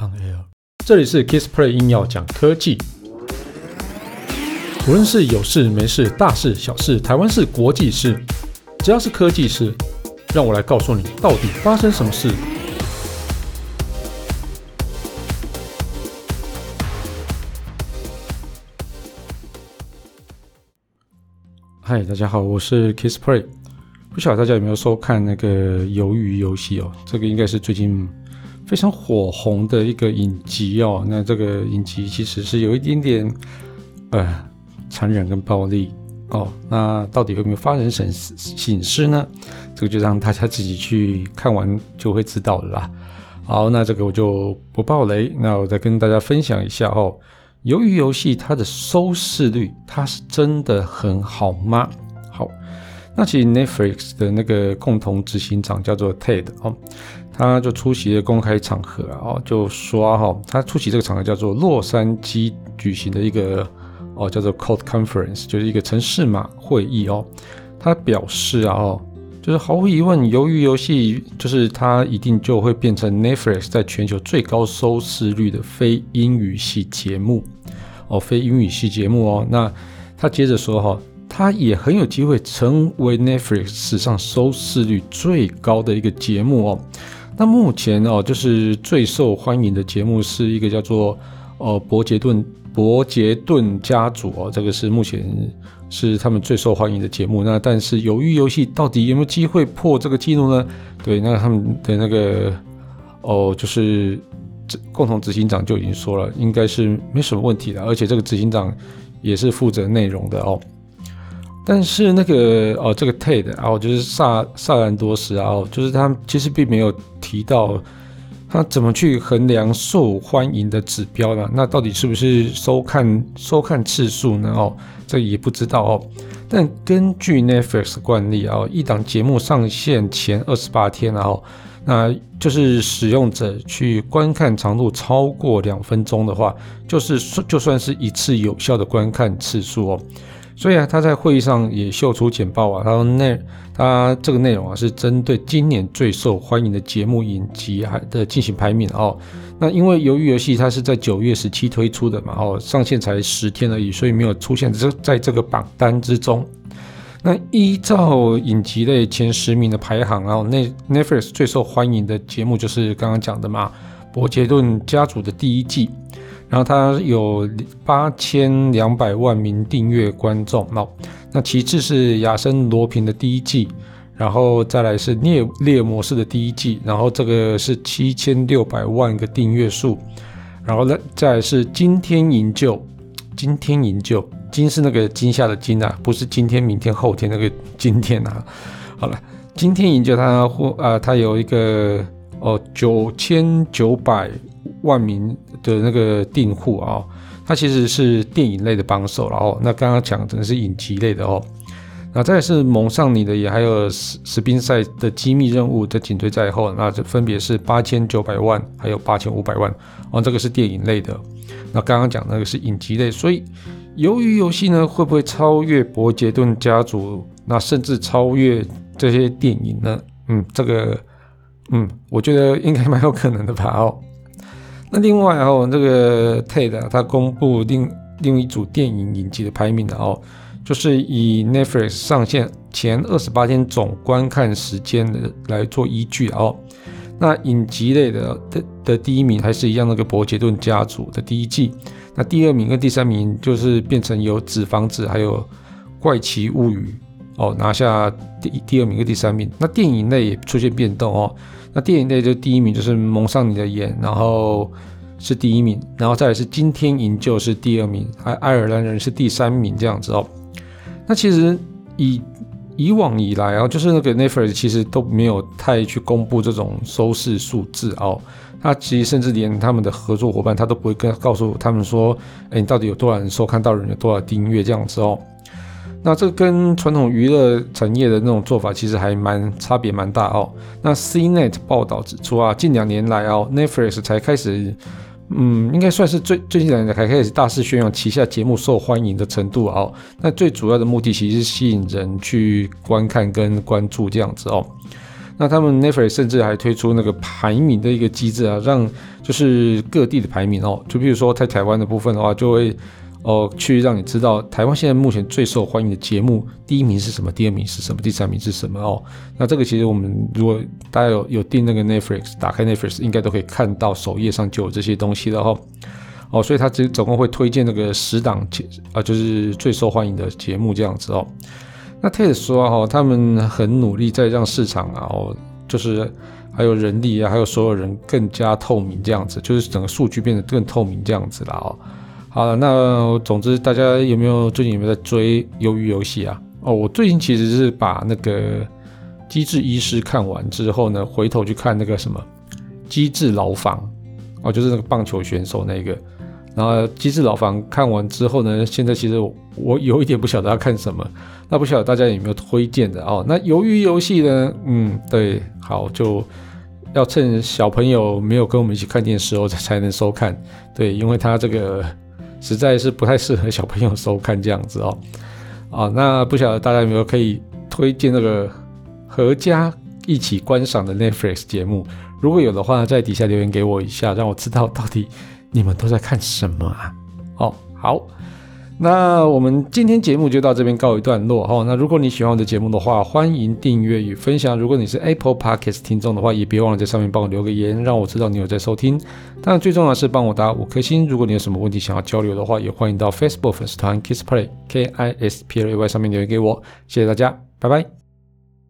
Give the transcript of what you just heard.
On Air，这里是 Kissplay 硬要讲科技，无论是有事没事、大事小事、台湾事、国际事，只要是科技事，让我来告诉你到底发生什么事。嗨，大家好，我是 Kissplay，不晓得大家有没有收看那个《鱿鱼游戏》哦？这个应该是最近。非常火红的一个影集哦，那这个影集其实是有一点点呃残忍跟暴力哦，那到底有没有发生什么醒狮呢？这个就让大家自己去看完就会知道了啦。好，那这个我就不爆雷，那我再跟大家分享一下哦。鱿鱼游戏它的收视率，它是真的很好吗？好，那其实 Netflix 的那个共同执行长叫做 Ted 哦。他就出席了公开场合哦，就说哈，他出席这个场合叫做洛杉矶举行的一个哦，叫做 Code Conference，就是一个城市码会议哦。他表示啊，哦，就是毫无疑问，鱿鱼游戏就是它一定就会变成 Netflix 在全球最高收视率的非英语系节目哦，非英语系节目哦。那他接着说哈，他也很有机会成为 Netflix 史上收视率最高的一个节目哦。那目前哦，就是最受欢迎的节目是一个叫做呃伯杰顿伯杰顿家族哦，这个是目前是他们最受欢迎的节目。那但是鱿鱼游戏到底有没有机会破这个记录呢？对，那他们的那个哦，就是共同执行长就已经说了，应该是没什么问题的，而且这个执行长也是负责内容的哦。但是那个哦，这个 Ted 哦，就是萨萨兰多斯啊，哦，就是他其实并没有提到他怎么去衡量受欢迎的指标呢？那到底是不是收看收看次数呢？哦，这也不知道哦。但根据 Netflix 惯例啊，一档节目上线前二十八天啊，哦，那就是使用者去观看长度超过两分钟的话，就是就算是一次有效的观看次数哦。所以啊，他在会议上也秀出简报啊，他说内他这个内容啊是针对今年最受欢迎的节目影集还的进行排名哦。那因为鱿鱼游戏它是在九月十七推出的嘛，哦，上线才十天而已，所以没有出现这在这个榜单之中。那依照影集类前十名的排行，然后那 Netflix 最受欢迎的节目就是刚刚讲的嘛，伯杰顿家族的第一季。然后它有八千两百万名订阅观众，那那其次是亚森罗平的第一季，然后再来是猎猎模式的第一季，然后这个是七千六百万个订阅数，然后呢再来是今天营救，今天营救，今是那个惊吓的惊啊，不是今天、明天、后天那个今天啊。好了，今天营救它或啊，它有一个哦九千九百万名的那个订户啊，它其实是电影类的帮手，然后那刚刚讲的是影集类的哦，那再是蒙上你的也还有史史宾赛的机密任务的紧追在后，那这分别是八千九百万还有八千五百万哦，这个是电影类的，那刚刚讲那个是影集类，所以鱿鱼游戏呢会不会超越伯杰顿家族，那甚至超越这些电影呢？嗯，这个嗯，我觉得应该蛮有可能的吧哦。那另外哦，这个 TED 他公布另另一组电影影集的排名的哦，就是以 Netflix 上线前二十八天总观看时间的来做依据哦。那影集类的的的第一名还是一样那个伯杰顿家族的第一季，那第二名跟第三名就是变成有纸房子还有怪奇物语哦拿下第第二名跟第三名。那电影类也出现变动哦。那电影类就第一名就是蒙上你的眼，然后是第一名，然后再是惊天营救是第二名，还爱尔兰人是第三名这样子哦。那其实以以往以来啊，就是那个 Netflix 其实都没有太去公布这种收视数字哦。他其实甚至连他们的合作伙伴他都不会跟告诉他们说，哎，你到底有多少人收看到人有多少订阅这样子哦。那这跟传统娱乐产业的那种做法其实还蛮差别蛮大哦。那 CNET 报道指出啊，近两年来哦，Netflix 才开始，嗯，应该算是最最近两年才开始大肆宣扬旗下节目受欢迎的程度哦。那最主要的目的其实是吸引人去观看跟关注这样子哦。那他们 Netflix 甚至还推出那个排名的一个机制啊，让就是各地的排名哦，就比如说在台湾的部分的话，就会哦去让你知道台湾现在目前最受欢迎的节目，第一名是什么，第二名是什么，第三名是什么哦。那这个其实我们如果大家有有订那个 Netflix，打开 Netflix 应该都可以看到首页上就有这些东西的哈。哦，所以他只总共会推荐那个十档节啊，就是最受欢迎的节目这样子哦。那 TED 说哈，他们很努力在让市场啊，哦，就是还有人力啊，还有所有人更加透明这样子，就是整个数据变得更透明这样子啦哦。好了，那总之大家有没有最近有没有在追鱿鱼游戏啊？哦，我最近其实是把那个机智医师看完之后呢，回头去看那个什么机智牢房哦，就是那个棒球选手那个。然后《机智牢房》看完之后呢，现在其实我，有一点不晓得要看什么，那不晓得大家有没有推荐的哦？那鱿鱼游戏呢？嗯，对，好，就要趁小朋友没有跟我们一起看电视时候才才能收看，对，因为它这个实在是不太适合小朋友收看这样子哦。啊、那不晓得大家有没有可以推荐那个合家一起观赏的 Netflix 节目？如果有的话，在底下留言给我一下，让我知道到底。你们都在看什么啊？哦，好，那我们今天节目就到这边告一段落哈。那如果你喜欢我的节目的话，欢迎订阅与分享。如果你是 Apple Podcast 听众的话，也别忘了在上面帮我留个言，让我知道你有在收听。当然，最重要的是帮我打五颗星。如果你有什么问题想要交流的话，也欢迎到 Facebook 粉丝团 Kiss Play K I S P L A Y 上面留言给我。谢谢大家，拜拜。